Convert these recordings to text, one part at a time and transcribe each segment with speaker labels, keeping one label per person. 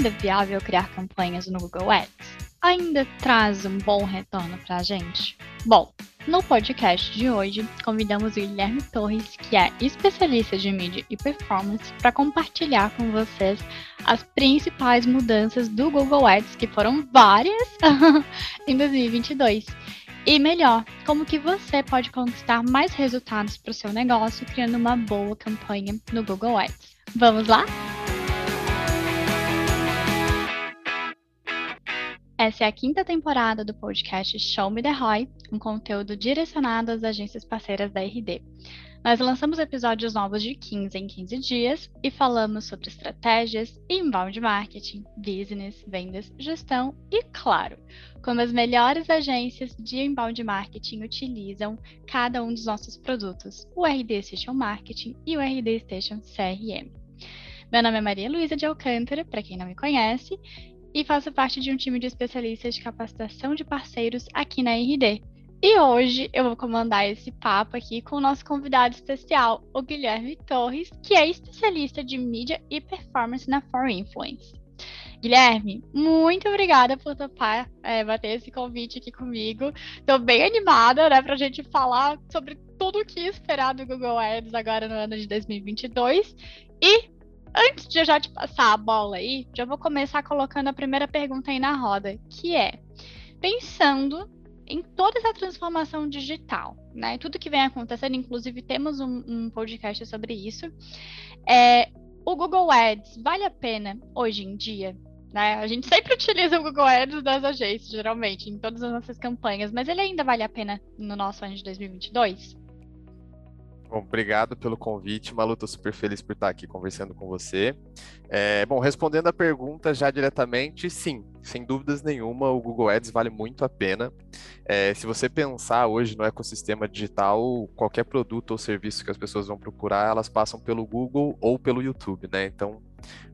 Speaker 1: ainda é viável criar campanhas no Google Ads? Ainda traz um bom retorno para a gente? Bom, no podcast de hoje, convidamos o Guilherme Torres, que é especialista de mídia e performance, para compartilhar com vocês as principais mudanças do Google Ads, que foram várias, em 2022. E melhor, como que você pode conquistar mais resultados para o seu negócio criando uma boa campanha no Google Ads. Vamos lá? Essa é a quinta temporada do podcast Show Me The ROI, um conteúdo direcionado às agências parceiras da RD. Nós lançamos episódios novos de 15 em 15 dias e falamos sobre estratégias, inbound marketing, business, vendas, gestão e, claro, como as melhores agências de inbound marketing utilizam cada um dos nossos produtos, o RD Station Marketing e o RD Station CRM. Meu nome é Maria Luísa de Alcântara, para quem não me conhece, e faço parte de um time de especialistas de capacitação de parceiros aqui na RD. E hoje eu vou comandar esse papo aqui com o nosso convidado especial, o Guilherme Torres, que é especialista de mídia e performance na For Influence. Guilherme, muito obrigada por topar é, bater esse convite aqui comigo. Estou bem animada, né, para a gente falar sobre tudo o que esperar do Google Ads agora no ano de 2022. E antes de eu já te passar a bola aí, já vou começar colocando a primeira pergunta aí na roda, que é: pensando em toda essa transformação digital, né? Tudo que vem acontecendo, inclusive temos um, um podcast sobre isso. É, o Google Ads vale a pena hoje em dia? Né? A gente sempre utiliza o Google Ads das agências, geralmente, em todas as nossas campanhas, mas ele ainda vale a pena no nosso ano de 2022?
Speaker 2: Bom, obrigado pelo convite, Malu. Estou super feliz por estar aqui conversando com você. É, bom, respondendo a pergunta já diretamente, sim, sem dúvidas nenhuma, o Google Ads vale muito a pena. É, se você pensar hoje no ecossistema digital, qualquer produto ou serviço que as pessoas vão procurar, elas passam pelo Google ou pelo YouTube, né? Então,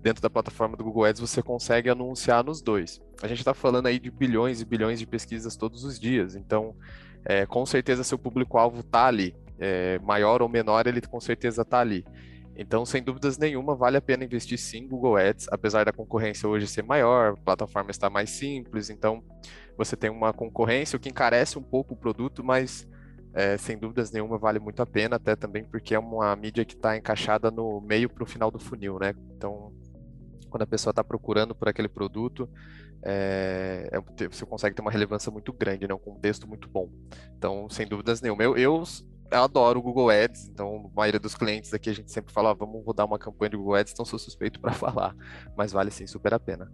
Speaker 2: dentro da plataforma do Google Ads, você consegue anunciar nos dois. A gente está falando aí de bilhões e bilhões de pesquisas todos os dias, então, é, com certeza, seu público-alvo está ali é, maior ou menor, ele com certeza está ali. Então, sem dúvidas nenhuma, vale a pena investir sim em Google Ads, apesar da concorrência hoje ser maior, a plataforma está mais simples, então você tem uma concorrência, o que encarece um pouco o produto, mas é, sem dúvidas nenhuma vale muito a pena, até também porque é uma mídia que está encaixada no meio para o final do funil, né? Então, quando a pessoa está procurando por aquele produto, é, é, você consegue ter uma relevância muito grande, né? um contexto muito bom. Então, sem dúvidas nenhuma. Eu, eu eu adoro o Google Ads, então a maioria dos clientes aqui a gente sempre fala, ah, vamos rodar uma campanha de Google Ads, então sou suspeito para falar, mas vale sim super a pena.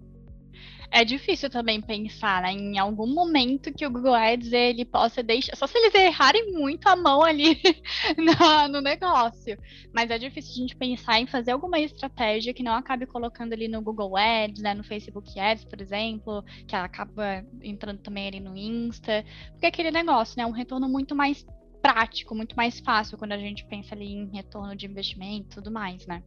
Speaker 1: É difícil também pensar né, em algum momento que o Google Ads ele possa deixar, só se eles errarem muito a mão ali no, negócio. Mas é difícil a gente pensar em fazer alguma estratégia que não acabe colocando ali no Google Ads, né, no Facebook Ads, por exemplo, que acaba entrando também ali no Insta, porque aquele negócio, né, um retorno muito mais prático, muito mais fácil quando a gente pensa ali em retorno de investimento e tudo mais, né?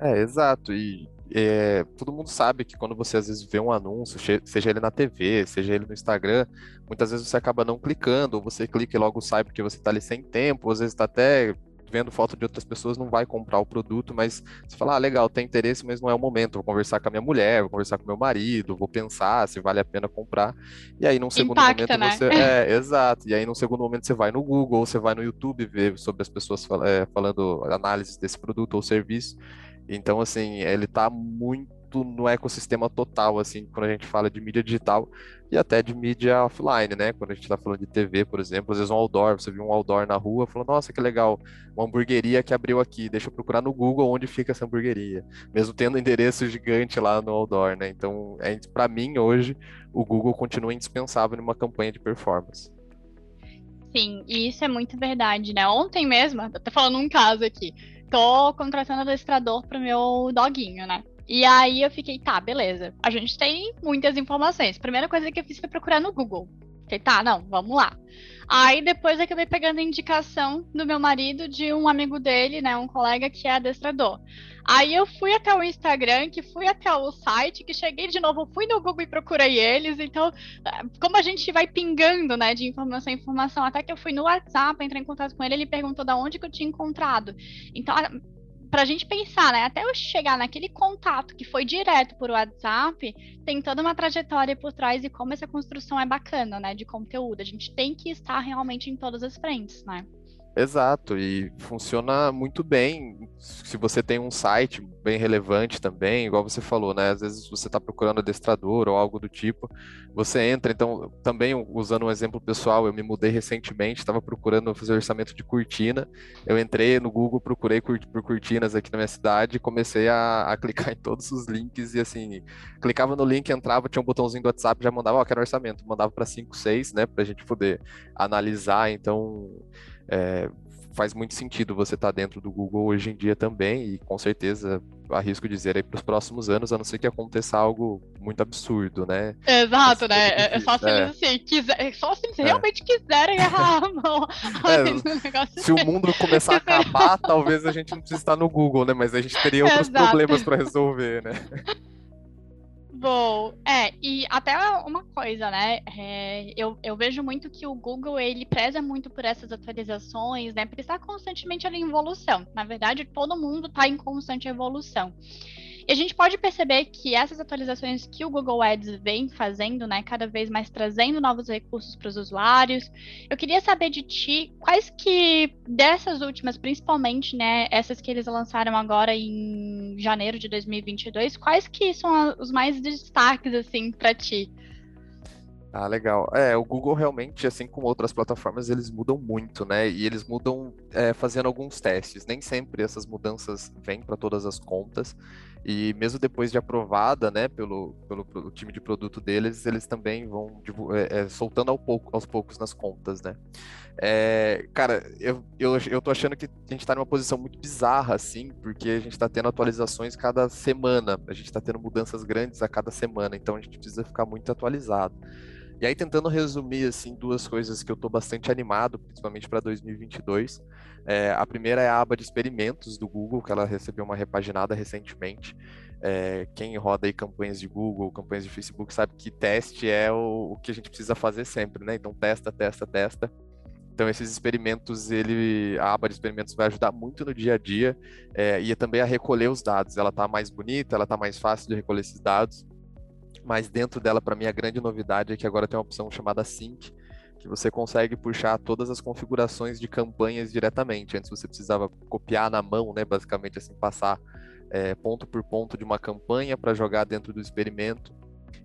Speaker 2: É, exato. E é, todo mundo sabe que quando você às vezes vê um anúncio, seja ele na TV, seja ele no Instagram, muitas vezes você acaba não clicando, ou você clica e logo sai porque você está ali sem tempo, às vezes está até vendo foto de outras pessoas, não vai comprar o produto, mas você fala, ah, legal, tem interesse, mas não é o momento. Vou conversar com a minha mulher, vou conversar com meu marido, vou pensar se vale a pena comprar. E aí, num segundo
Speaker 1: Impacta,
Speaker 2: momento,
Speaker 1: né?
Speaker 2: você. É, exato. E aí, num segundo momento, você vai no Google, você vai no YouTube ver sobre as pessoas é, falando análises desse produto ou serviço. Então, assim, ele está muito no ecossistema total, assim, quando a gente fala de mídia digital e até de mídia offline, né? Quando a gente está falando de TV, por exemplo, às vezes um outdoor, você viu um outdoor na rua, falou, nossa, que legal, uma hamburgueria que abriu aqui, deixa eu procurar no Google onde fica essa hamburgueria, mesmo tendo endereço gigante lá no outdoor, né? Então, é, para mim, hoje, o Google continua indispensável numa campanha de performance.
Speaker 1: Sim, e isso é muito verdade, né? Ontem mesmo, tô falando um caso aqui, tô contratando adestrador pro meu doguinho, né? E aí eu fiquei, tá, beleza. A gente tem muitas informações. Primeira coisa que eu fiz foi procurar no Google. Fiquei, tá, não, vamos lá. Aí depois eu acabei pegando a indicação do meu marido de um amigo dele, né, um colega que é adestrador. Aí eu fui até o Instagram, que fui até o site, que cheguei de novo, fui no Google e procurei eles. Então, como a gente vai pingando, né, de informação em informação, até que eu fui no WhatsApp, entrei em contato com ele, ele perguntou da onde que eu tinha encontrado. Então, para a gente pensar, né? Até eu chegar naquele contato que foi direto por WhatsApp, tem toda uma trajetória por trás e como essa construção é bacana, né? De conteúdo. A gente tem que estar realmente em todas as frentes, né?
Speaker 2: Exato, e funciona muito bem. Se você tem um site bem relevante também, igual você falou, né? Às vezes você está procurando adestrador ou algo do tipo, você entra, então, também usando um exemplo pessoal, eu me mudei recentemente, estava procurando fazer orçamento de cortina, eu entrei no Google, procurei por cortinas aqui na minha cidade e comecei a, a clicar em todos os links e assim, clicava no link, entrava, tinha um botãozinho do WhatsApp, já mandava, ó, oh, quero orçamento, mandava para 5, 6, né, para a gente poder analisar, então é, faz muito sentido você estar tá dentro do Google hoje em dia também, e com certeza arrisco dizer aí para os próximos anos, a não ser que aconteça algo muito absurdo, né?
Speaker 1: Exato, né? É, é, só se é. assim, quiser, é só se eles é. realmente quiserem errar a mão.
Speaker 2: É, se o mundo começar a acabar, talvez a gente não precise estar no Google, né? Mas a gente teria outros Exato. problemas para resolver, né?
Speaker 1: Bom, é, e até uma coisa, né? É, eu, eu vejo muito que o Google ele preza muito por essas atualizações, né? Porque está constantemente ali em evolução. Na verdade, todo mundo está em constante evolução. E a gente pode perceber que essas atualizações que o Google Ads vem fazendo, né, cada vez mais trazendo novos recursos para os usuários. Eu queria saber de ti quais que dessas últimas, principalmente, né, essas que eles lançaram agora em janeiro de 2022, quais que são os mais destaques assim para ti?
Speaker 2: Ah, legal. É, o Google realmente, assim como outras plataformas, eles mudam muito, né? E eles mudam é, fazendo alguns testes. Nem sempre essas mudanças vêm para todas as contas. E mesmo depois de aprovada, né, pelo, pelo, pelo time de produto deles, eles também vão é, é, soltando ao pouco, aos poucos nas contas, né? É, cara, eu, eu, eu tô achando que a gente tá numa posição muito bizarra, assim, porque a gente tá tendo atualizações cada semana, a gente tá tendo mudanças grandes a cada semana, então a gente precisa ficar muito atualizado. E aí, tentando resumir, assim, duas coisas que eu estou bastante animado, principalmente para 2022. É, a primeira é a aba de experimentos do Google, que ela recebeu uma repaginada recentemente. É, quem roda aí campanhas de Google, campanhas de Facebook, sabe que teste é o, o que a gente precisa fazer sempre, né? Então, testa, testa, testa. Então, esses experimentos, ele, a aba de experimentos vai ajudar muito no dia a dia é, e também a recolher os dados. Ela está mais bonita, ela está mais fácil de recolher esses dados mas dentro dela, para mim, a grande novidade é que agora tem uma opção chamada Sync, que você consegue puxar todas as configurações de campanhas diretamente. Antes você precisava copiar na mão, né, basicamente assim, passar é, ponto por ponto de uma campanha para jogar dentro do experimento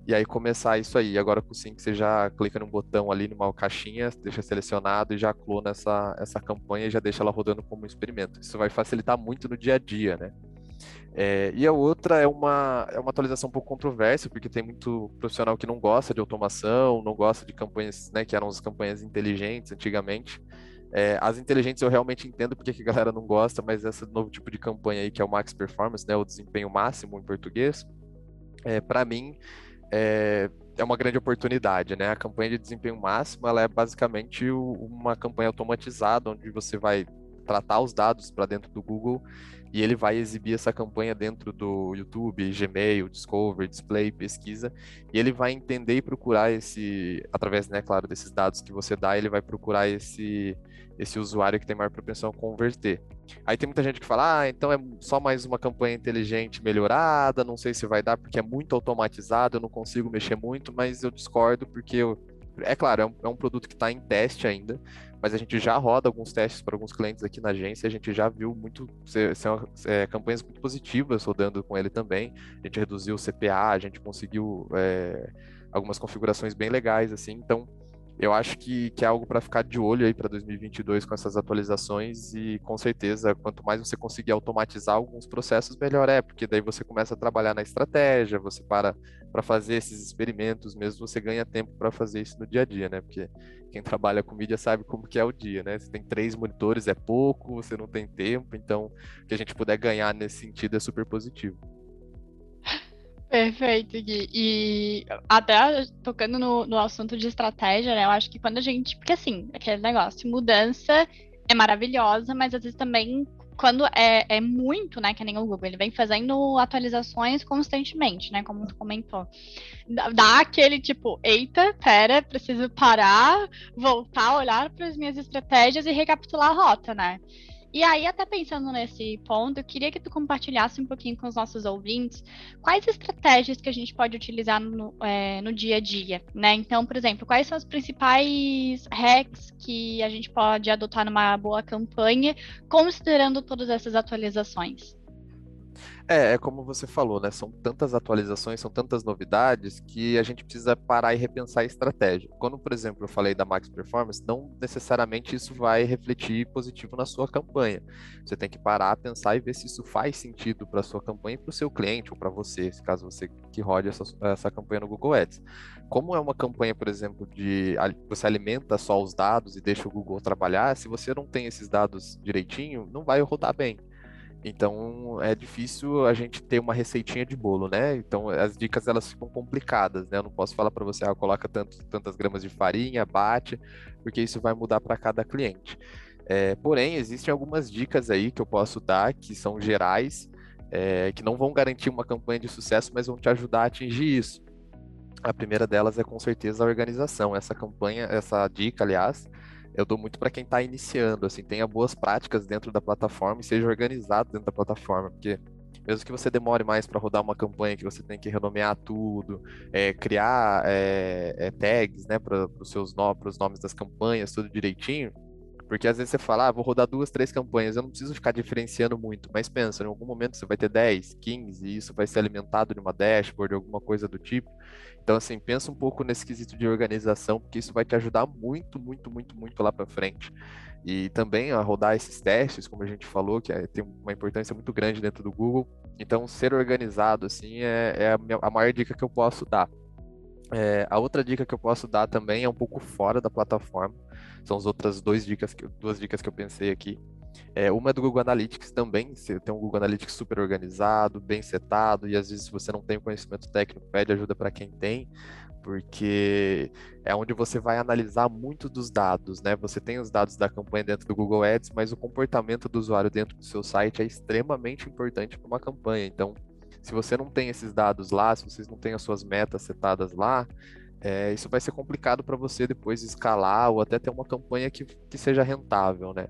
Speaker 2: e aí começar isso aí. Agora com o Sync você já clica num botão ali numa caixinha, deixa selecionado e já clona essa, essa campanha e já deixa ela rodando como experimento. Isso vai facilitar muito no dia a dia, né? É, e a outra é uma, é uma atualização um pouco controversa, porque tem muito profissional que não gosta de automação, não gosta de campanhas, né, que eram as campanhas inteligentes antigamente. É, as inteligentes eu realmente entendo porque que a galera não gosta, mas esse novo tipo de campanha aí, que é o Max Performance, né, o desempenho máximo em português, é, para mim é, é uma grande oportunidade, né? A campanha de desempenho máximo, ela é basicamente uma campanha automatizada, onde você vai tratar os dados para dentro do Google e ele vai exibir essa campanha dentro do YouTube, Gmail, Discover, Display, pesquisa, e ele vai entender e procurar esse, através, né, claro, desses dados que você dá, ele vai procurar esse, esse usuário que tem maior propensão a converter. Aí tem muita gente que fala, ah, então é só mais uma campanha inteligente melhorada, não sei se vai dar porque é muito automatizado, eu não consigo mexer muito, mas eu discordo porque eu, é claro, é um, é um produto que está em teste ainda, mas a gente já roda alguns testes para alguns clientes aqui na agência, a gente já viu muito são, é, campanhas muito positivas rodando com ele também. A gente reduziu o CPA, a gente conseguiu é, algumas configurações bem legais assim. Então, eu acho que, que é algo para ficar de olho aí para 2022 com essas atualizações e com certeza quanto mais você conseguir automatizar alguns processos melhor é, porque daí você começa a trabalhar na estratégia, você para para fazer esses experimentos mesmo, você ganha tempo para fazer isso no dia a dia, né? Porque quem trabalha com mídia sabe como que é o dia, né? Você tem três monitores, é pouco, você não tem tempo, então o que a gente puder ganhar nesse sentido é super positivo.
Speaker 1: Perfeito, Gui. E até tocando no, no assunto de estratégia, né? Eu acho que quando a gente. Porque assim, aquele negócio, mudança é maravilhosa, mas às vezes também quando é, é muito, né, que nem o Google, ele vem fazendo atualizações constantemente, né, como tu comentou. Dá aquele tipo, eita, pera, preciso parar, voltar, olhar para as minhas estratégias e recapitular a rota, né? E aí, até pensando nesse ponto, eu queria que tu compartilhasse um pouquinho com os nossos ouvintes quais estratégias que a gente pode utilizar no, é, no dia a dia, né? Então, por exemplo, quais são os principais hacks que a gente pode adotar numa boa campanha, considerando todas essas atualizações?
Speaker 2: É, é como você falou, né? São tantas atualizações, são tantas novidades que a gente precisa parar e repensar a estratégia. Quando, por exemplo, eu falei da Max Performance, não necessariamente isso vai refletir positivo na sua campanha. Você tem que parar, pensar e ver se isso faz sentido para sua campanha e para o seu cliente ou para você, caso você que rode essa, essa campanha no Google Ads. Como é uma campanha, por exemplo, de você alimenta só os dados e deixa o Google trabalhar, se você não tem esses dados direitinho, não vai rodar bem. Então é difícil a gente ter uma receitinha de bolo, né? Então as dicas elas ficam complicadas, né? Eu não posso falar para você, ah, coloca tanto, tantas gramas de farinha, bate, porque isso vai mudar para cada cliente. É, porém, existem algumas dicas aí que eu posso dar que são gerais, é, que não vão garantir uma campanha de sucesso, mas vão te ajudar a atingir isso. A primeira delas é com certeza a organização. Essa campanha, essa dica, aliás, eu dou muito para quem está iniciando, assim, tenha boas práticas dentro da plataforma e seja organizado dentro da plataforma, porque mesmo que você demore mais para rodar uma campanha que você tem que renomear tudo, é, criar é, é, tags, né, para os seus no, nomes das campanhas, tudo direitinho, porque às vezes você fala, ah, vou rodar duas, três campanhas, eu não preciso ficar diferenciando muito, mas pensa, em algum momento você vai ter 10, 15, e isso vai ser alimentado de uma dashboard, alguma coisa do tipo. Então, assim, pensa um pouco nesse quesito de organização, porque isso vai te ajudar muito, muito, muito, muito lá para frente. E também a rodar esses testes, como a gente falou, que é, tem uma importância muito grande dentro do Google. Então, ser organizado, assim, é, é a, minha, a maior dica que eu posso dar. É, a outra dica que eu posso dar também é um pouco fora da plataforma. São as outras duas dicas que, duas dicas que eu pensei aqui. É, uma é do Google Analytics também. Você tem um Google Analytics super organizado, bem setado, e às vezes se você não tem conhecimento técnico, pede ajuda para quem tem, porque é onde você vai analisar muito dos dados, né? Você tem os dados da campanha dentro do Google Ads, mas o comportamento do usuário dentro do seu site é extremamente importante para uma campanha. Então, se você não tem esses dados lá, se vocês não têm as suas metas setadas lá, é, isso vai ser complicado para você depois escalar ou até ter uma campanha que, que seja rentável, né?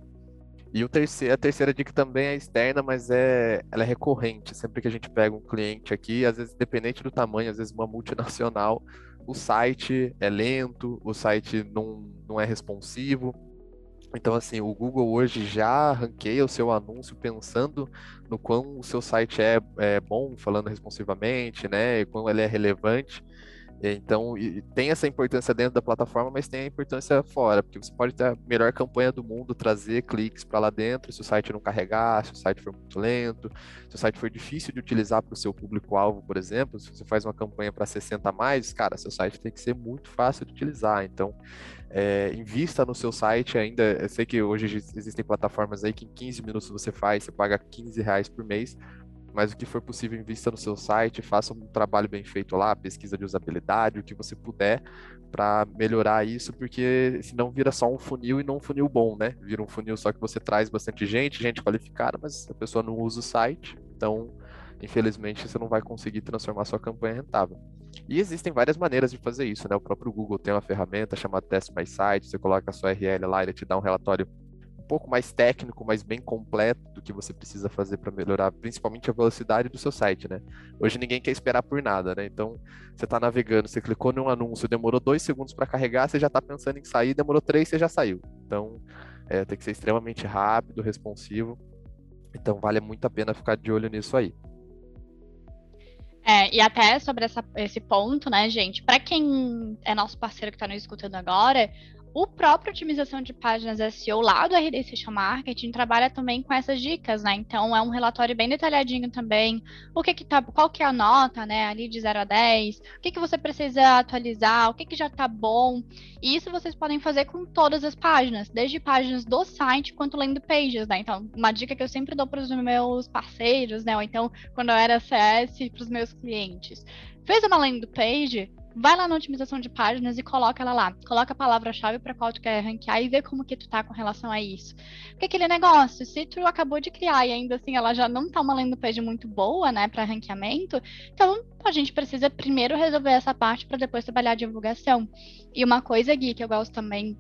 Speaker 2: E o terceiro, a terceira dica também é externa, mas é, ela é recorrente. Sempre que a gente pega um cliente aqui, às vezes, independente do tamanho, às vezes uma multinacional, o site é lento, o site não, não é responsivo, então, assim, o Google hoje já ranqueia o seu anúncio pensando no quão o seu site é, é bom, falando responsivamente, né? E quão ele é relevante. Então, tem essa importância dentro da plataforma, mas tem a importância fora, porque você pode ter a melhor campanha do mundo, trazer cliques para lá dentro, se o site não carregar, se o site for muito lento, se o site for difícil de utilizar para o seu público-alvo, por exemplo, se você faz uma campanha para 60 a mais, cara, seu site tem que ser muito fácil de utilizar. Então, é, invista no seu site ainda. Eu sei que hoje existem plataformas aí que em 15 minutos você faz, você paga 15 reais por mês, mas o que for possível, invista no seu site, faça um trabalho bem feito lá, pesquisa de usabilidade, o que você puder para melhorar isso, porque senão vira só um funil e não um funil bom, né? Vira um funil só que você traz bastante gente, gente qualificada, mas a pessoa não usa o site, então infelizmente você não vai conseguir transformar sua campanha rentável. E existem várias maneiras de fazer isso, né? O próprio Google tem uma ferramenta chamada Test My Site, você coloca a sua URL lá, ele te dá um relatório pouco mais técnico, mas bem completo do que você precisa fazer para melhorar, principalmente a velocidade do seu site, né? Hoje ninguém quer esperar por nada, né? Então, você está navegando, você clicou num anúncio, demorou dois segundos para carregar, você já está pensando em sair, demorou três, você já saiu. Então, é, tem que ser extremamente rápido, responsivo. Então, vale muito a pena ficar de olho nisso aí.
Speaker 1: É, e até sobre essa, esse ponto, né, gente? Para quem é nosso parceiro que está nos escutando agora, o próprio otimização de páginas SEO lá do RD Social Marketing trabalha também com essas dicas, né? Então é um relatório bem detalhadinho também. O que que tá, qual que é a nota, né? Ali de 0 a 10, o que que você precisa atualizar, o que que já tá bom. E isso vocês podem fazer com todas as páginas, desde páginas do site quanto landing pages, né? Então, uma dica que eu sempre dou para os meus parceiros, né? Ou então, quando eu era CS, para os meus clientes. Fez uma landing page, vai lá na otimização de páginas e coloca ela lá. Coloca a palavra-chave para qual tu quer ranquear e vê como que tu tá com relação a isso. Porque aquele negócio, se tu acabou de criar e ainda assim ela já não tá uma landing page muito boa, né, para ranqueamento, então a gente precisa primeiro resolver essa parte para depois trabalhar a divulgação. E uma coisa, Gui, que eu gosto também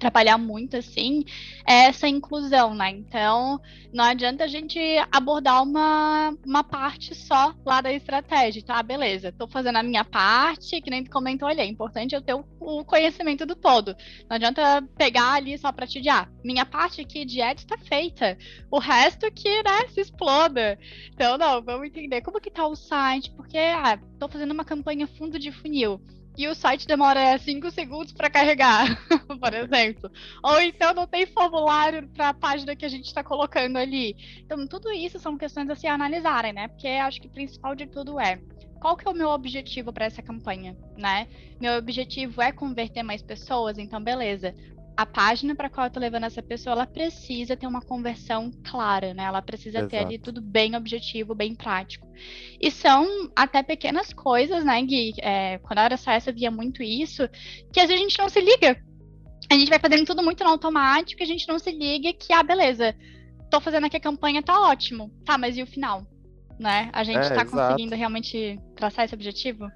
Speaker 1: trabalhar muito assim é essa inclusão, né? Então, não adianta a gente abordar uma, uma parte só lá da estratégia. Tá, beleza, tô fazendo a minha parte, que nem tu comentou ali, é importante eu ter o, o conhecimento do todo. Não adianta pegar ali só para te dizer, ah, minha parte aqui de ads tá feita, o resto que, né, se exploda. Então, não, vamos entender como que tá o site, porque, ah, tô fazendo uma campanha fundo de funil e o site demora 5 segundos para carregar, por exemplo. Ou então não tem formulário para a página que a gente está colocando ali. Então, tudo isso são questões a se analisarem, né? Porque acho que o principal de tudo é qual que é o meu objetivo para essa campanha, né? Meu objetivo é converter mais pessoas, então beleza a página para qual eu tô levando essa pessoa, ela precisa ter uma conversão clara, né? Ela precisa Exato. ter ali tudo bem objetivo, bem prático. E são até pequenas coisas, né, Gui? É, quando eu era só essa, via muito isso, que às vezes a gente não se liga. A gente vai fazendo tudo muito no automático a gente não se liga que, ah, beleza, tô fazendo aqui a campanha, tá ótimo. Tá, mas e o final? Né? A gente é, tá exato. conseguindo realmente traçar esse objetivo?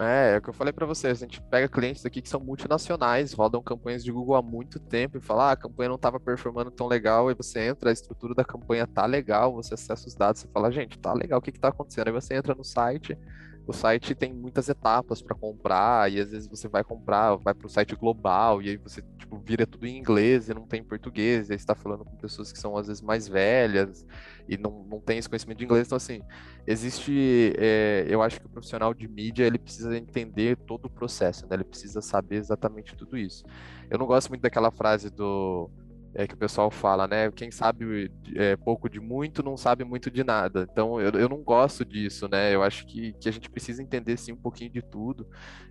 Speaker 2: É, é o que eu falei para vocês, a gente pega clientes aqui que são multinacionais, rodam campanhas de Google há muito tempo e fala, ah, a campanha não estava performando tão legal, e você entra, a estrutura da campanha tá legal, você acessa os dados, você fala, gente, tá legal, o que que tá acontecendo? Aí você entra no site, o site tem muitas etapas para comprar, e às vezes você vai comprar, vai para o site global, e aí você tipo, vira tudo em inglês e não tem português, e aí você está falando com pessoas que são às vezes mais velhas e não, não tem esse conhecimento de inglês. Então, assim, existe. É, eu acho que o profissional de mídia ele precisa entender todo o processo, né? ele precisa saber exatamente tudo isso. Eu não gosto muito daquela frase do é, que o pessoal fala, né? Quem sabe é, pouco de muito não sabe muito de nada. Então eu, eu não gosto disso, né? Eu acho que, que a gente precisa entender sim um pouquinho de tudo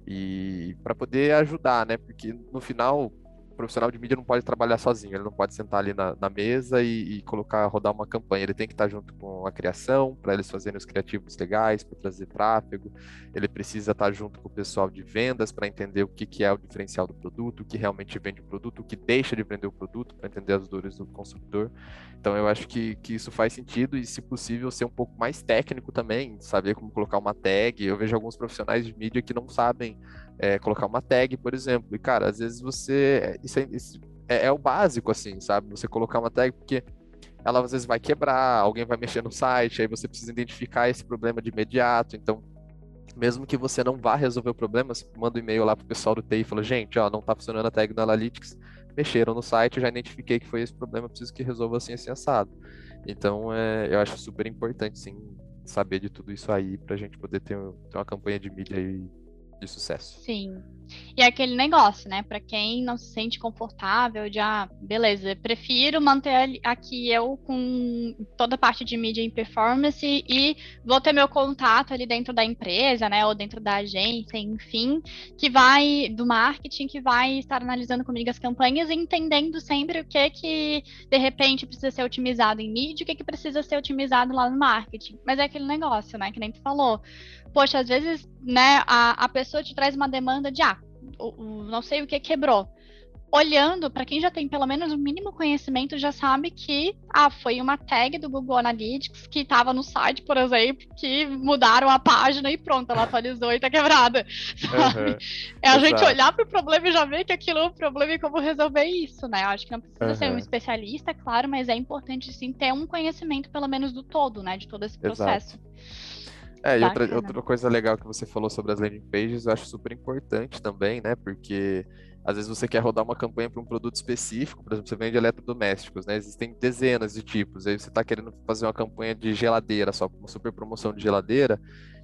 Speaker 2: e para poder ajudar, né? Porque no final profissional de mídia não pode trabalhar sozinho, ele não pode sentar ali na, na mesa e, e, colocar, rodar uma campanha. Ele tem que estar junto com a criação, para eles fazerem os criativos legais, para trazer tráfego. Ele precisa estar junto com o pessoal de vendas para entender o que, que é o diferencial do produto, o que realmente vende o produto, o que deixa de vender o produto, para entender as dores do consumidor. Então, eu acho que, que isso faz sentido e, se possível, ser um pouco mais técnico também, saber como colocar uma tag. Eu vejo alguns profissionais de mídia que não sabem é, colocar uma tag, por exemplo. E, cara, às vezes você. Isso é, isso é, é, o básico, assim, sabe? Você colocar uma tag, porque ela às vezes vai quebrar, alguém vai mexer no site, aí você precisa identificar esse problema de imediato. Então, mesmo que você não vá resolver o problema, você manda um e-mail lá pro pessoal do TI e fala, gente, ó, não tá funcionando a tag no Analytics, mexeram no site, eu já identifiquei que foi esse problema, preciso que resolva assim, assim, assado. Então, é, eu acho super importante, sim, saber de tudo isso aí, pra gente poder ter, ter uma campanha de mídia aí de sucesso.
Speaker 1: Sim. E é aquele negócio, né? Para quem não se sente confortável, de ah, beleza, prefiro manter aqui eu com toda a parte de mídia em performance e vou ter meu contato ali dentro da empresa, né? Ou dentro da agência, enfim, que vai do marketing, que vai estar analisando comigo as campanhas e entendendo sempre o que que de repente precisa ser otimizado em mídia, o que que precisa ser otimizado lá no marketing. Mas é aquele negócio, né? Que nem tu falou poxa, às vezes, né, a, a pessoa te traz uma demanda de, ah, o, o, não sei o que quebrou. Olhando, para quem já tem pelo menos o mínimo conhecimento, já sabe que ah, foi uma tag do Google Analytics que estava no site, por exemplo, que mudaram a página e pronto, ela atualizou e tá quebrada. Sabe? Uhum. É a Exato. gente olhar para o problema e já ver que aquilo é um problema e como resolver isso, né? Eu acho que não precisa uhum. ser um especialista, claro, mas é importante sim ter um conhecimento, pelo menos, do todo, né? De todo esse processo. Exato.
Speaker 2: É, e outra, outra coisa legal que você falou sobre as landing pages, eu acho super importante também, né? Porque às vezes você quer rodar uma campanha para um produto específico, por exemplo, você vende eletrodomésticos, né? Existem dezenas de tipos. Aí você está querendo fazer uma campanha de geladeira, só uma super promoção de geladeira.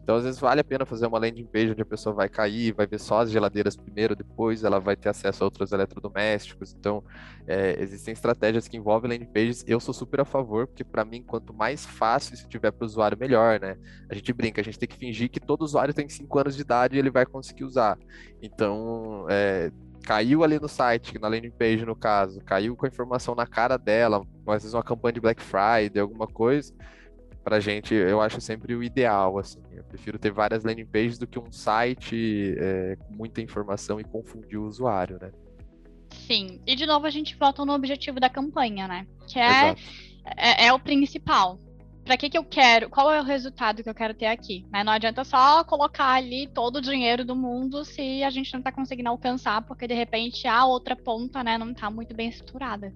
Speaker 2: Então, às vezes, vale a pena fazer uma landing page onde a pessoa vai cair, vai ver só as geladeiras primeiro, depois ela vai ter acesso a outros eletrodomésticos. Então, é, existem estratégias que envolvem landing pages. Eu sou super a favor, porque para mim, quanto mais fácil isso tiver para o usuário, melhor, né? A gente brinca, a gente tem que fingir que todo usuário tem 5 anos de idade e ele vai conseguir usar. Então, é, caiu ali no site, na landing page no caso, caiu com a informação na cara dela, às vezes uma campanha de Black Friday, alguma coisa pra gente, eu acho sempre o ideal, assim. Eu prefiro ter várias landing pages do que um site é, com muita informação e confundir o usuário, né?
Speaker 1: Sim. E de novo a gente volta no objetivo da campanha, né? Que é, é, é, o principal. para que, que eu quero, qual é o resultado que eu quero ter aqui. Né? Não adianta só colocar ali todo o dinheiro do mundo se a gente não está conseguindo alcançar, porque de repente a outra ponta né, não está muito bem estruturada.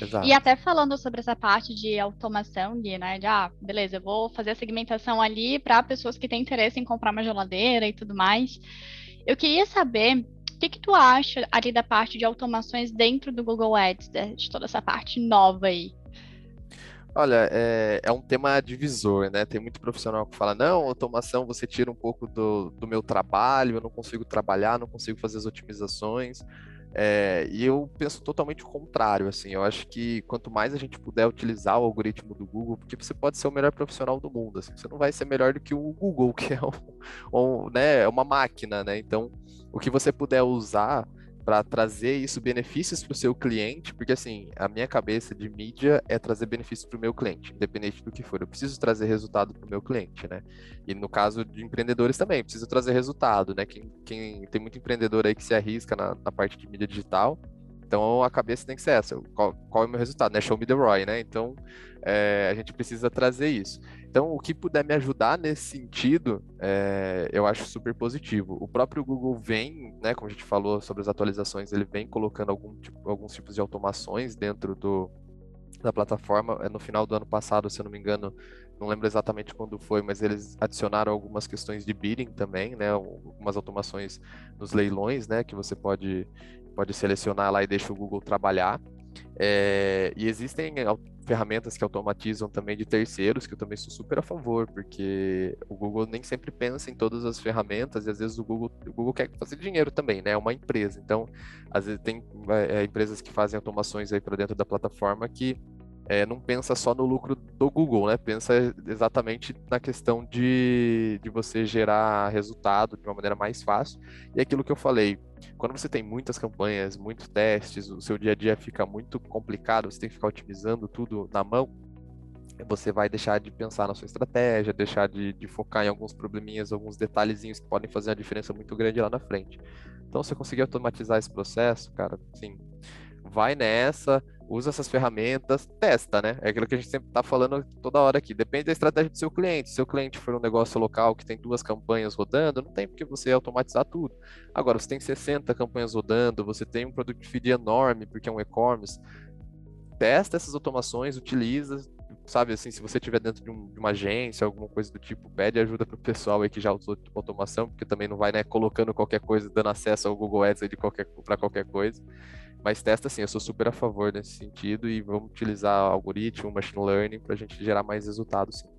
Speaker 1: Exato. E até falando sobre essa parte de automação, Gui, né? De, ah, beleza, eu vou fazer a segmentação ali para pessoas que têm interesse em comprar uma geladeira e tudo mais. Eu queria saber o que, que tu acha ali da parte de automações dentro do Google Ads, de toda essa parte nova aí?
Speaker 2: Olha, é, é, um tema divisor, né? Tem muito profissional que fala, não, automação você tira um pouco do, do meu trabalho, eu não consigo trabalhar, não consigo fazer as otimizações. É, e eu penso totalmente o contrário, assim, eu acho que quanto mais a gente puder utilizar o algoritmo do Google, porque você pode ser o melhor profissional do mundo, assim, você não vai ser melhor do que o Google, que é um, um, né, é uma máquina, né? Então, o que você puder usar para trazer isso benefícios para o seu cliente, porque assim, a minha cabeça de mídia é trazer benefícios para o meu cliente, independente do que for. Eu preciso trazer resultado para o meu cliente, né? E no caso de empreendedores também, preciso trazer resultado, né? Quem, quem tem muito empreendedor aí que se arrisca na, na parte de mídia digital, então a cabeça tem que ser essa. Qual, qual é o meu resultado? Né? Show me the ROI, né? Então é, a gente precisa trazer isso. Então, o que puder me ajudar nesse sentido, é, eu acho super positivo. O próprio Google vem, né, como a gente falou sobre as atualizações, ele vem colocando algum tipo, alguns tipos de automações dentro do, da plataforma. É, no final do ano passado, se eu não me engano, não lembro exatamente quando foi, mas eles adicionaram algumas questões de bidding também, né, algumas automações nos leilões, né, que você pode, pode selecionar lá e deixa o Google trabalhar. É, e existem ferramentas que automatizam também de terceiros, que eu também sou super a favor, porque o Google nem sempre pensa em todas as ferramentas e às vezes o Google, o Google quer fazer dinheiro também, né? É uma empresa. Então, às vezes tem é, empresas que fazem automações aí para dentro da plataforma que é, não pensa só no lucro do Google, né? Pensa exatamente na questão de, de você gerar resultado de uma maneira mais fácil. E é aquilo que eu falei, quando você tem muitas campanhas, muitos testes, o seu dia a dia fica muito complicado, você tem que ficar otimizando tudo na mão, você vai deixar de pensar na sua estratégia, deixar de, de focar em alguns probleminhas, alguns detalhezinhos que podem fazer uma diferença muito grande lá na frente. Então, se você conseguir automatizar esse processo, cara, assim, vai nessa, usa essas ferramentas, testa, né? É aquilo que a gente sempre está falando toda hora aqui. Depende da estratégia do seu cliente. Se seu cliente for um negócio local que tem duas campanhas rodando, não tem porque você automatizar tudo. Agora, você tem 60 campanhas rodando, você tem um produto feed enorme, porque é um e-commerce. Testa essas automações, utiliza, sabe assim, se você estiver dentro de, um, de, uma agência, alguma coisa do tipo, pede ajuda para o pessoal aí que já usou automação, porque também não vai, né, colocando qualquer coisa, dando acesso ao Google Ads de qualquer para qualquer coisa. Mas testa assim, eu sou super a favor nesse sentido e vamos utilizar algoritmo, machine learning para a gente gerar mais resultados. Sim.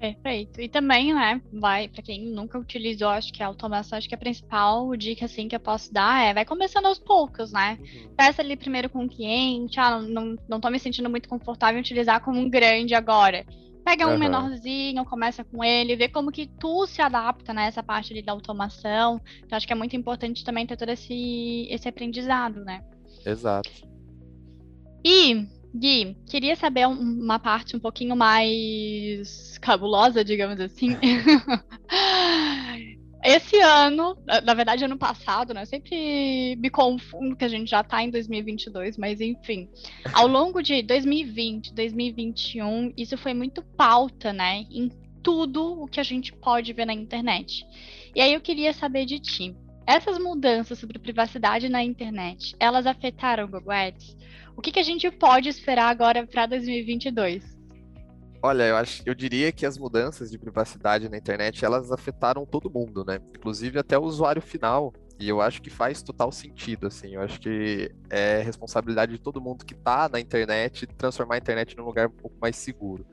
Speaker 1: Perfeito. E também, né, vai, para quem nunca utilizou, acho que a automação, acho que a principal dica, assim, que eu posso dar é, vai começando aos poucos, né? Uhum. Testa ali primeiro com o cliente, ah, não, não tô me sentindo muito confortável em utilizar como um grande agora. Pega um uhum. menorzinho, começa com ele, vê como que tu se adapta nessa né, parte ali da automação. Então, acho que é muito importante também ter todo esse, esse aprendizado, né?
Speaker 2: Exato.
Speaker 1: E, Gui, queria saber uma parte um pouquinho mais cabulosa, digamos assim. Esse ano, na verdade, ano passado, né? Eu sempre me confundo que a gente já está em 2022, mas enfim. Ao longo de 2020, 2021, isso foi muito pauta, né? Em tudo o que a gente pode ver na internet. E aí eu queria saber de ti. Essas mudanças sobre privacidade na internet, elas afetaram o Google Ads? O que, que a gente pode esperar agora para 2022?
Speaker 2: Olha, eu acho, eu diria que as mudanças de privacidade na internet elas afetaram todo mundo, né? Inclusive até o usuário final. E eu acho que faz total sentido, assim. Eu acho que é responsabilidade de todo mundo que está na internet transformar a internet num lugar um pouco mais seguro.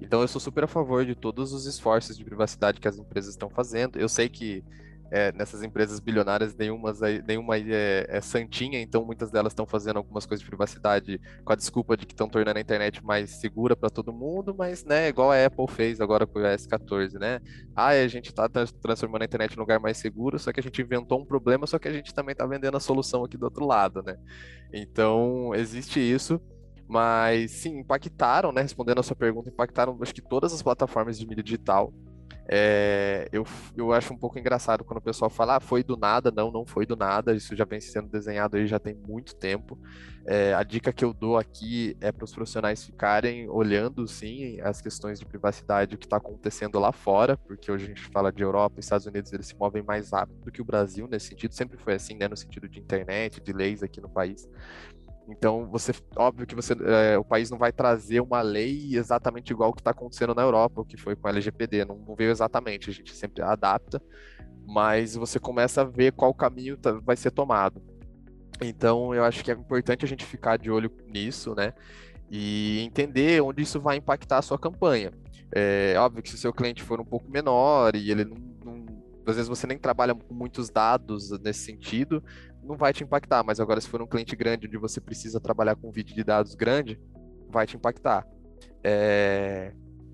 Speaker 2: Então eu sou super a favor de todos os esforços de privacidade que as empresas estão fazendo. Eu sei que é, nessas empresas bilionárias, nenhuma, nenhuma é, é santinha, então muitas delas estão fazendo algumas coisas de privacidade com a desculpa de que estão tornando a internet mais segura para todo mundo, mas, né, igual a Apple fez agora com o iOS 14, né? Ah, a gente está transformando a internet num lugar mais seguro, só que a gente inventou um problema, só que a gente também está vendendo a solução aqui do outro lado, né? Então, existe isso. Mas sim, impactaram, né? Respondendo a sua pergunta, impactaram acho que todas as plataformas de mídia digital É, eu, eu acho um pouco engraçado quando o pessoal fala, ah, foi do nada. Não, não foi do nada. Isso já vem sendo desenhado aí já tem muito tempo. É, a dica que eu dou aqui é para os profissionais ficarem olhando, sim, as questões de privacidade, o que está acontecendo lá fora, porque hoje a gente fala de Europa e Estados Unidos, eles se movem mais rápido do que o Brasil nesse sentido. Sempre foi assim, né, no sentido de internet, de leis aqui no país. Então, você, óbvio que você, é, o país não vai trazer uma lei exatamente igual que está acontecendo na Europa, o que foi com a LGPD, não, não, veio exatamente, a gente sempre adapta, mas você começa a ver qual caminho tá, vai ser tomado. Então, eu acho que é importante a gente ficar de olho nisso, né? E entender onde isso vai impactar a sua campanha. É óbvio que se o seu cliente for um pouco menor e ele não às vezes você nem trabalha com muitos dados nesse sentido, não vai te impactar, mas agora se for um cliente grande onde você precisa trabalhar com vídeo de dados grande, vai te impactar. É...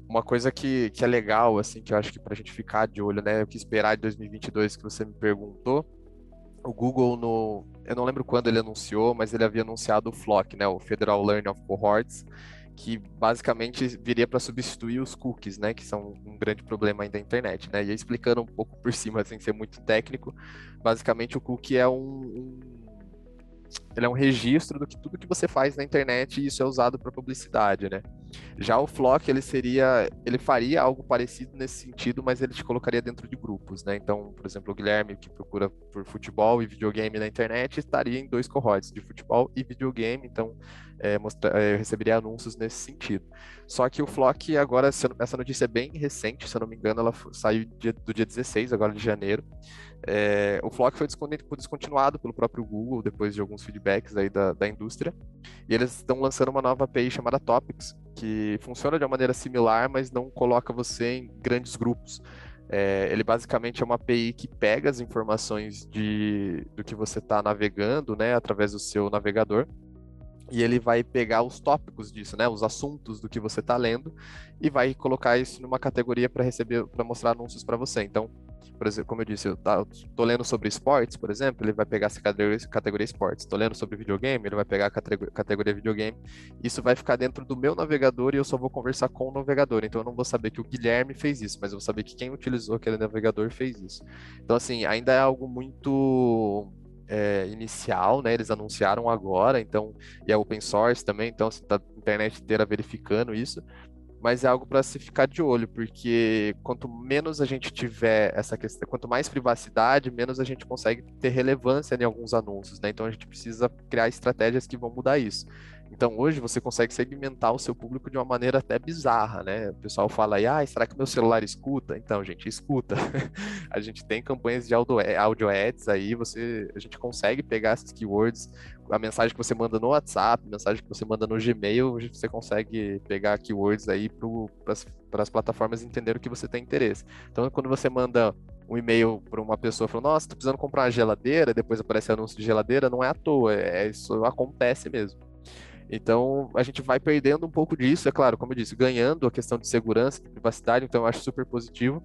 Speaker 2: Uma coisa que, que é legal, assim, que eu acho que para a gente ficar de olho, né, o que esperar de 2022 que você me perguntou, o Google no, eu não lembro quando ele anunciou, mas ele havia anunciado o FLoC, né, o Federal Learning of Cohorts, que basicamente viria para substituir os cookies, né, que são um grande problema ainda da internet, né? E explicando um pouco por cima, sem ser muito técnico, basicamente o cookie é um, um ele é um registro do que tudo que você faz na internet e isso é usado para publicidade, né? Já o Flock, ele seria, ele faria algo parecido nesse sentido, mas ele te colocaria dentro de grupos, né? Então, por exemplo, o Guilherme, que procura por futebol e videogame na internet, estaria em dois cohorts, de futebol e videogame, então é, mostra, é, receberia anúncios nesse sentido. Só que o Flock, agora, essa notícia é bem recente, se eu não me engano, ela saiu dia, do dia 16, agora de janeiro. É, o Flock foi descontinuado pelo próprio Google, depois de alguns feedbacks aí da, da indústria, e eles estão lançando uma nova API chamada Topics, que funciona de uma maneira similar, mas não coloca você em grandes grupos. É, ele basicamente é uma API que pega as informações de, do que você está navegando, né, através do seu navegador, e ele vai pegar os tópicos disso, né, os assuntos do que você está lendo, e vai colocar isso numa categoria para receber, para mostrar anúncios para você. Então, por exemplo, como eu disse, eu tô lendo sobre esportes, por exemplo, ele vai pegar essa categoria, categoria esportes. Estou lendo sobre videogame, ele vai pegar a categoria, categoria videogame. Isso vai ficar dentro do meu navegador e eu só vou conversar com o navegador. Então eu não vou saber que o Guilherme fez isso, mas eu vou saber que quem utilizou aquele navegador fez isso. Então, assim, ainda é algo muito é, inicial, né? Eles anunciaram agora, então, e é open source também, então assim, tá a internet inteira verificando isso mas é algo para se ficar de olho, porque quanto menos a gente tiver essa questão, quanto mais privacidade, menos a gente consegue ter relevância em alguns anúncios, né? Então a gente precisa criar estratégias que vão mudar isso. Então hoje você consegue segmentar o seu público de uma maneira até bizarra, né? O pessoal fala aí, ah, será que meu celular escuta? Então, gente, escuta. a gente tem campanhas de audio, ads aí, você, a gente consegue pegar essas keywords, a mensagem que você manda no WhatsApp, a mensagem que você manda no Gmail, você consegue pegar keywords aí para as plataformas entenderem o que você tem interesse. Então, quando você manda um e-mail para uma pessoa falando, nossa, tô precisando comprar uma geladeira, depois aparece anúncio de geladeira, não é à toa, é, isso acontece mesmo. Então, a gente vai perdendo um pouco disso, é claro, como eu disse, ganhando a questão de segurança, de privacidade, então eu acho super positivo.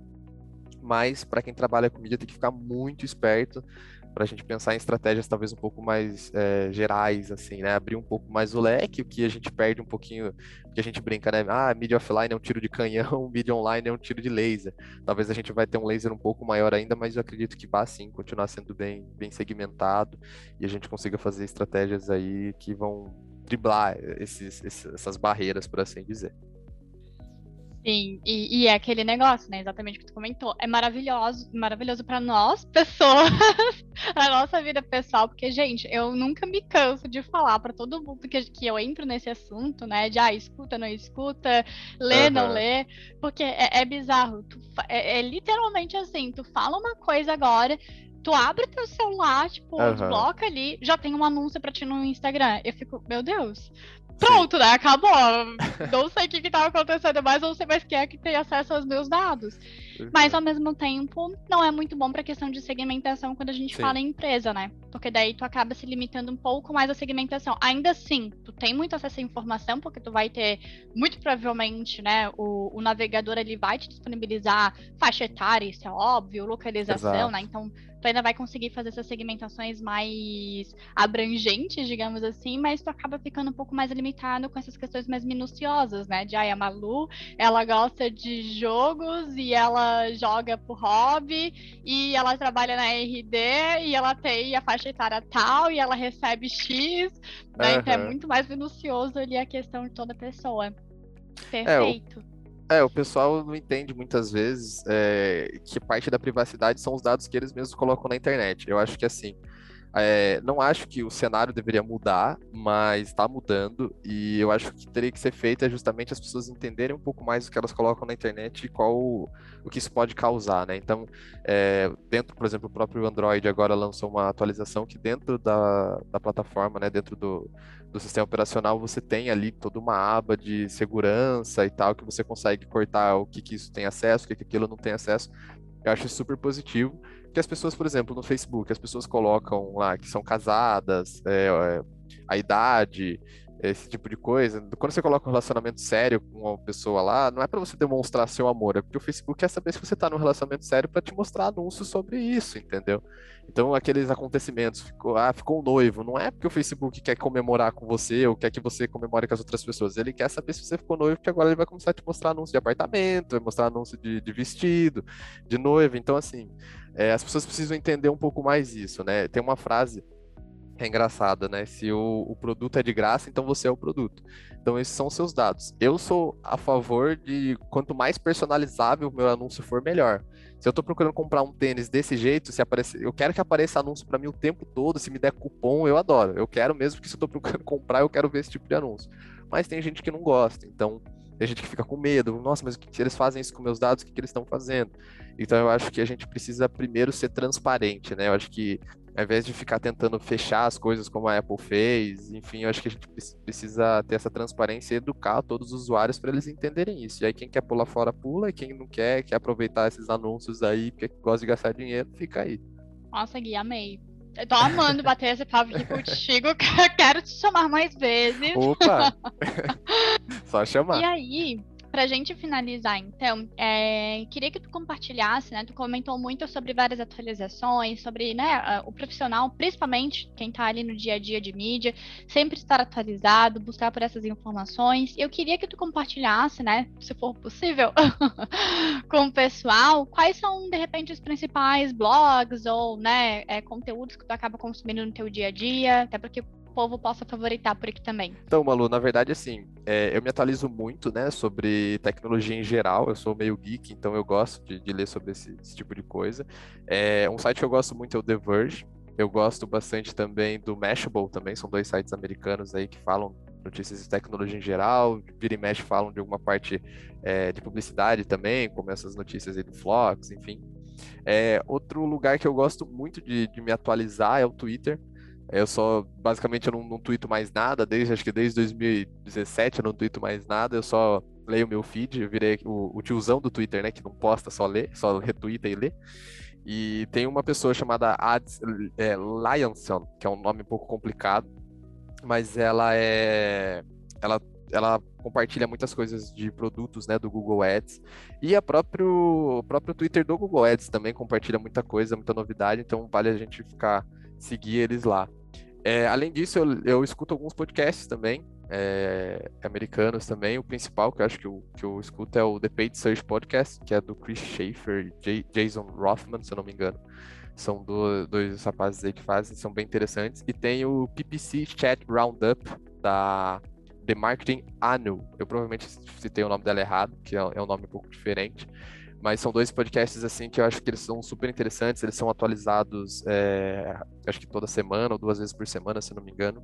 Speaker 2: Mas, para quem trabalha com mídia, tem que ficar muito esperto para a gente pensar em estratégias talvez um pouco mais é, gerais, assim, né? Abrir um pouco mais o leque, o que a gente perde um pouquinho, que a gente brinca, né? Ah, mídia offline é um tiro de canhão, mídia online é um tiro de laser. Talvez a gente vai ter um laser um pouco maior ainda, mas eu acredito que vá sim continuar sendo bem, bem segmentado e a gente consiga fazer estratégias aí que vão driblar esses, esses, essas barreiras, por assim dizer.
Speaker 1: Sim, e, e, é aquele negócio, né? Exatamente o que tu comentou. É maravilhoso, maravilhoso para nós, pessoas, a nossa vida pessoal, porque, gente, eu nunca me canso de falar para todo mundo que, que eu entro nesse assunto, né? De ah, escuta, não escuta, lê, uhum. não lê, porque é, é bizarro. Tu, é, é literalmente assim, tu fala uma coisa agora, tu abre teu celular, tipo, uhum. desbloca ali, já tem um anúncio para ti no Instagram. Eu fico, meu Deus, pronto, Sim. né? Acabou. Não sei o que, que tava acontecendo mais, não sei mais quem é que tem acesso aos meus dados. Mas ao mesmo tempo, não é muito bom para questão de segmentação quando a gente Sim. fala em empresa, né? Porque daí tu acaba se limitando um pouco mais à segmentação. Ainda assim, tu tem muito acesso à informação, porque tu vai ter, muito provavelmente, né? O, o navegador ele vai te disponibilizar faixa etária, isso é óbvio, localização, Exato. né? Então tu ainda vai conseguir fazer essas segmentações mais abrangentes, digamos assim, mas tu acaba ficando um pouco mais limitado com essas questões mais minuciosas, né? De, ai, a Malu, ela gosta de jogos e ela joga por hobby e ela trabalha na RD e ela tem a faixa etária tal e ela recebe X, né? Uhum. Então é muito mais minucioso ali a questão de toda pessoa. Perfeito.
Speaker 2: É, o... É, o pessoal não entende muitas vezes é, que parte da privacidade são os dados que eles mesmos colocam na internet. Eu acho que assim, é, não acho que o cenário deveria mudar, mas está mudando e eu acho que teria que ser feito é justamente as pessoas entenderem um pouco mais o que elas colocam na internet e qual o, que isso pode causar, né? Então, é, dentro, por exemplo, o próprio Android agora lançou uma atualização que dentro da, da plataforma, né, dentro do, do sistema operacional, você tem ali toda uma aba de segurança e tal, que você consegue cortar o que, que isso tem acesso, o que, que aquilo não tem acesso. Eu acho super positivo que as pessoas, por exemplo, no Facebook, as pessoas colocam lá que são casadas, é, é, a idade, esse tipo de coisa. Quando você coloca um relacionamento sério com uma pessoa lá, não é para você demonstrar seu amor, é porque o Facebook quer saber se você tá num relacionamento sério para te mostrar anúncios sobre isso, entendeu? Então, aqueles acontecimentos, ficou, ah, ficou um noivo, não é porque o Facebook quer comemorar com você ou quer que você comemore com as outras pessoas, ele quer saber se você ficou noivo, porque agora ele vai começar a te mostrar anúncio de apartamento, vai mostrar anúncio de, de vestido, de noivo. Então, assim, é, as pessoas precisam entender um pouco mais isso, né? Tem uma frase é engraçada, né? Se o, o, produto é de graça, então você é o produto. Então, esses são seus dados. Eu sou a favor de quanto mais personalizável o meu anúncio for, melhor. Se eu estou procurando comprar um tênis desse jeito, se aparecer, eu quero que apareça anúncio para mim o tempo todo, se me der cupom, eu adoro. Eu quero mesmo que se eu estou procurando comprar, eu quero ver esse tipo de anúncio. Mas tem gente que não gosta, então tem gente que fica com medo. Nossa, mas se eles fazem isso com meus dados, o que, que eles estão fazendo? Então eu acho que a gente precisa primeiro ser transparente, né? Eu acho que ao invés de ficar tentando fechar as coisas como a Apple fez, enfim, eu acho que a gente precisa ter essa transparência e educar todos os usuários para eles entenderem isso. E aí quem quer pular fora, pula, e quem não quer, quer aproveitar esses anúncios aí, porque gosta de gastar dinheiro, fica aí.
Speaker 1: Nossa, Gui, amei. Eu tô amando bater esse papo aqui contigo, quero te chamar mais vezes.
Speaker 2: Opa! Só chamar.
Speaker 1: E aí, para a gente finalizar, então, é, queria que tu compartilhasse, né? Tu comentou muito sobre várias atualizações, sobre né, o profissional, principalmente quem está ali no dia a dia de mídia, sempre estar atualizado, buscar por essas informações. Eu queria que tu compartilhasse, né, se for possível, com o pessoal, quais são, de repente, os principais blogs ou né, é, conteúdos que tu acaba consumindo no teu dia a dia, até porque povo possa favoritar por aqui também.
Speaker 2: Então, Malu, na verdade, assim, é, eu me atualizo muito, né, sobre tecnologia em geral. Eu sou meio geek, então eu gosto de, de ler sobre esse, esse, tipo de coisa. É, um site que eu gosto muito é o The Verge. Eu gosto bastante também do Mashable, também são dois sites americanos aí que falam notícias de tecnologia em geral, vira e mexe falam de alguma parte é, de publicidade também, como essas notícias aí do Flux, enfim. É, outro lugar que eu gosto muito de, de me atualizar é o Twitter. Eu só, basicamente, eu não, não tuito mais nada, desde, acho que desde 2017 eu não tuito mais nada, eu só leio meu feed, eu virei o, o tiozão do Twitter, né, que não posta, só lê, só retuita e lê. E tem uma pessoa chamada Ads é, Lyonson, que é um nome um pouco complicado, mas ela é. Ela, ela compartilha muitas coisas de produtos né, do Google Ads. E a próprio, o próprio Twitter do Google Ads também compartilha muita coisa, muita novidade, então vale a gente ficar seguir eles lá. É, além disso, eu, eu, escuto alguns podcasts também, é, americanos também. O principal que eu acho que eu, que eu escuto é o The Paid Search Podcast, que é do Chris Schaefer e Jason Rothman, se eu não me engano. São do, dois rapazes aí que fazem, são bem interessantes. E tem o PPC Chat Roundup, da The Marketing Anu. Eu provavelmente citei o nome dela errado, que é, é um nome um pouco diferente. Mas são dois podcasts assim que eu acho que eles são super interessantes, eles são atualizados é, acho que toda semana ou duas vezes por semana, se não me engano.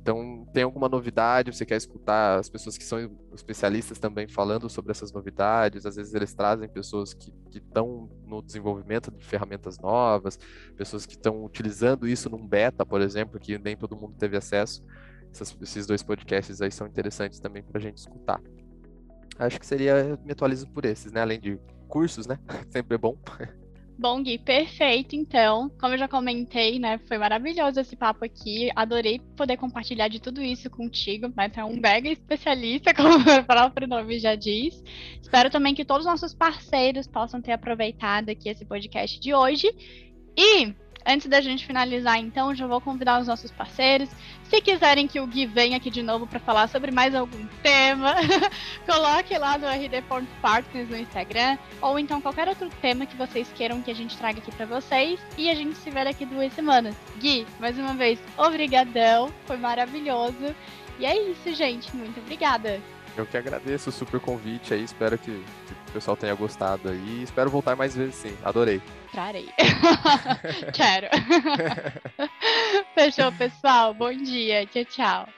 Speaker 2: Então, tem alguma novidade, você quer escutar as pessoas que são especialistas também falando sobre essas novidades, às vezes eles trazem pessoas que estão no desenvolvimento de ferramentas novas, pessoas que estão utilizando isso num beta, por exemplo, que nem todo mundo teve acesso. Essas, esses dois podcasts aí são interessantes também para a gente escutar. Acho que seria, me atualizo por esses, né? Além de cursos, né? Sempre é bom.
Speaker 1: Bom, Gui, perfeito. Então, como eu já comentei, né, foi maravilhoso esse papo aqui. Adorei poder compartilhar de tudo isso contigo, mas é um mega especialista, como o próprio nome já diz. Espero também que todos os nossos parceiros possam ter aproveitado aqui esse podcast de hoje. E Antes da gente finalizar, então, já vou convidar os nossos parceiros. Se quiserem que o Gui venha aqui de novo para falar sobre mais algum tema, coloque lá no rd.partners no Instagram, ou então qualquer outro tema que vocês queiram que a gente traga aqui para vocês. E a gente se vê daqui duas semanas. Gui, mais uma vez, obrigadão, foi maravilhoso. E é isso, gente. Muito obrigada.
Speaker 2: Eu que agradeço o super convite aí, espero que, que o pessoal tenha gostado aí. Espero voltar mais vezes sim. Adorei
Speaker 1: entrarei. Quero. Fechou, pessoal. Bom dia. Tchau, tchau.